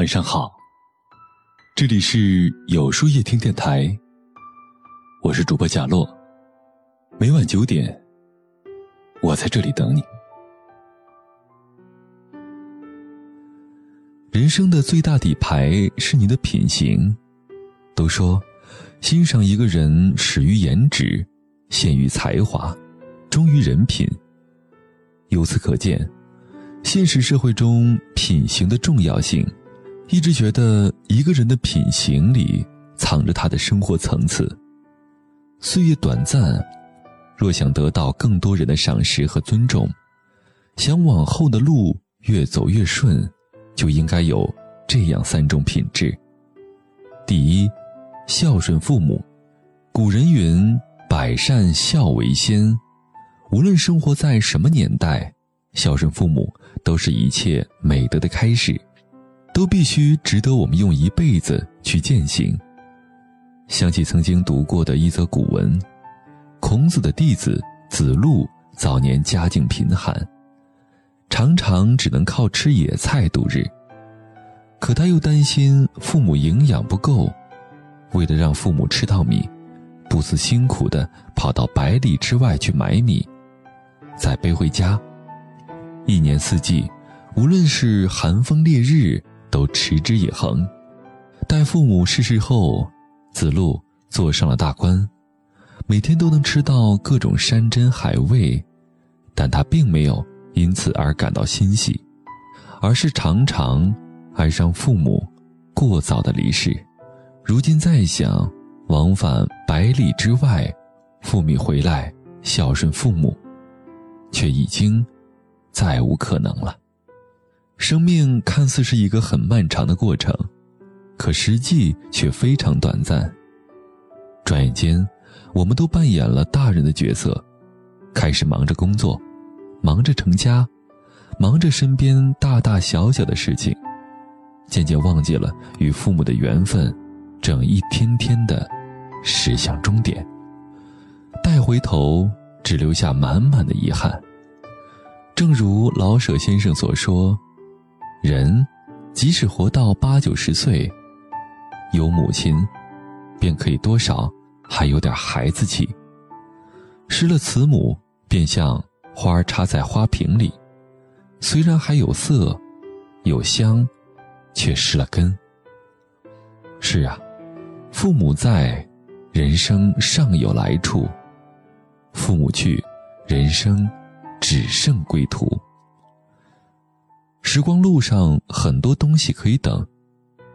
晚上好，这里是有书夜听电台，我是主播贾洛。每晚九点，我在这里等你。人生的最大底牌是你的品行。都说，欣赏一个人始于颜值，陷于才华，忠于人品。由此可见，现实社会中品行的重要性。一直觉得一个人的品行里藏着他的生活层次。岁月短暂，若想得到更多人的赏识和尊重，想往后的路越走越顺，就应该有这样三种品质：第一，孝顺父母。古人云：“百善孝为先。”无论生活在什么年代，孝顺父母都是一切美德的开始。都必须值得我们用一辈子去践行。想起曾经读过的一则古文，孔子的弟子子路早年家境贫寒，常常只能靠吃野菜度日。可他又担心父母营养不够，为了让父母吃到米，不辞辛苦地跑到百里之外去买米，再背回家。一年四季，无论是寒风烈日。都持之以恒。待父母逝世后，子路坐上了大官，每天都能吃到各种山珍海味，但他并没有因此而感到欣喜，而是常常哀伤父母过早的离世。如今再想，往返百里之外，赴米回来孝顺父母，却已经再无可能了。生命看似是一个很漫长的过程，可实际却非常短暂。转眼间，我们都扮演了大人的角色，开始忙着工作，忙着成家，忙着身边大大小小的事情，渐渐忘记了与父母的缘分，正一天天的驶向终点。待回头，只留下满满的遗憾。正如老舍先生所说。人，即使活到八九十岁，有母亲，便可以多少还有点孩子气。失了慈母，便像花插在花瓶里，虽然还有色，有香，却失了根。是啊，父母在，人生尚有来处；父母去，人生只剩归途。时光路上很多东西可以等，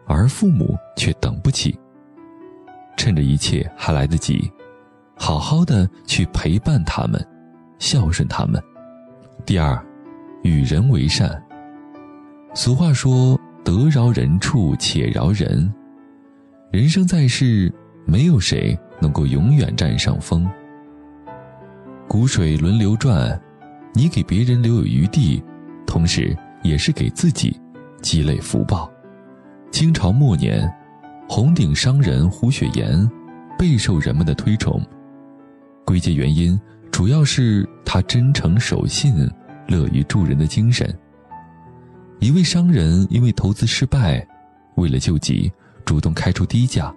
而父母却等不起。趁着一切还来得及，好好的去陪伴他们，孝顺他们。第二，与人为善。俗话说：“得饶人处且饶人。”人生在世，没有谁能够永远占上风。古水轮流转，你给别人留有余地，同时。也是给自己积累福报。清朝末年，红顶商人胡雪岩备受人们的推崇，归结原因主要是他真诚守信、乐于助人的精神。一位商人因为投资失败，为了救急，主动开出低价，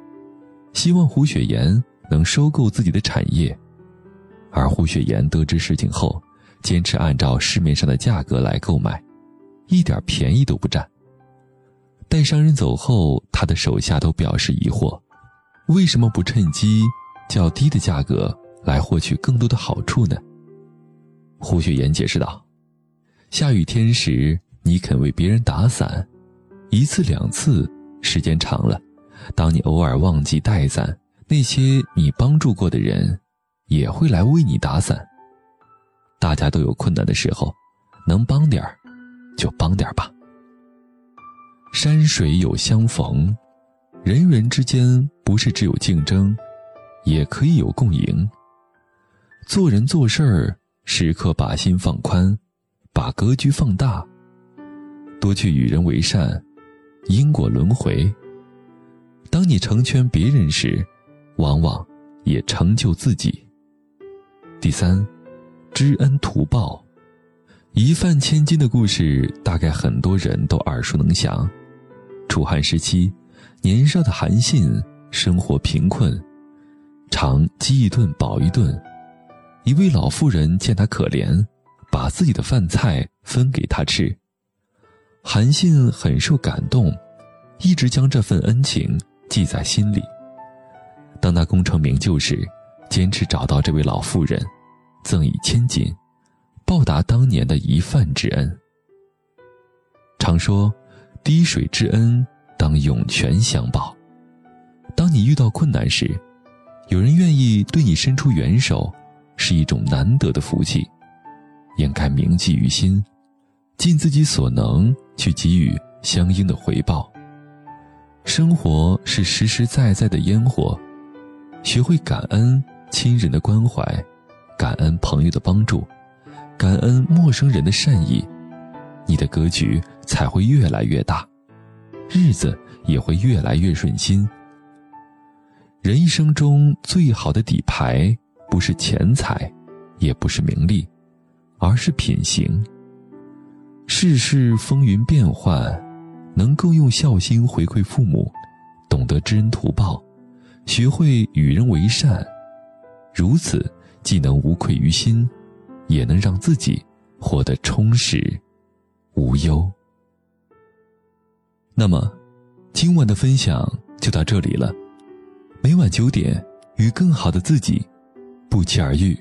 希望胡雪岩能收购自己的产业。而胡雪岩得知事情后，坚持按照市面上的价格来购买。一点便宜都不占。待商人走后，他的手下都表示疑惑：为什么不趁机较低的价格来获取更多的好处呢？胡雪岩解释道：“下雨天时，你肯为别人打伞，一次两次，时间长了，当你偶尔忘记带伞，那些你帮助过的人，也会来为你打伞。大家都有困难的时候，能帮点儿。”就帮点吧。山水有相逢，人与人之间不是只有竞争，也可以有共赢。做人做事儿，时刻把心放宽，把格局放大，多去与人为善，因果轮回。当你成全别人时，往往也成就自己。第三，知恩图报。一饭千金的故事，大概很多人都耳熟能详。楚汉时期，年少的韩信生活贫困，常饥一顿饱一顿。一位老妇人见他可怜，把自己的饭菜分给他吃。韩信很受感动，一直将这份恩情记在心里。当他功成名就时，坚持找到这位老妇人，赠以千金，报答当年的一饭之恩。常说，滴水之恩当涌泉相报。当你遇到困难时，有人愿意对你伸出援手，是一种难得的福气，应该铭记于心，尽自己所能去给予相应的回报。生活是实实在在的烟火，学会感恩亲人的关怀，感恩朋友的帮助，感恩陌生人的善意。你的格局才会越来越大，日子也会越来越顺心。人一生中最好的底牌，不是钱财，也不是名利，而是品行。世事风云变幻，能够用孝心回馈父母，懂得知恩图报，学会与人为善，如此既能无愧于心，也能让自己活得充实。无忧。那么，今晚的分享就到这里了。每晚九点，与更好的自己不期而遇。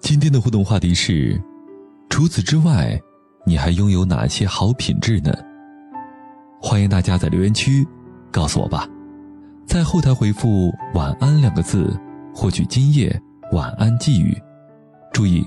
今天的互动话题是：除此之外，你还拥有哪些好品质呢？欢迎大家在留言区告诉我吧。在后台回复“晚安”两个字，获取今夜晚安寄语。注意，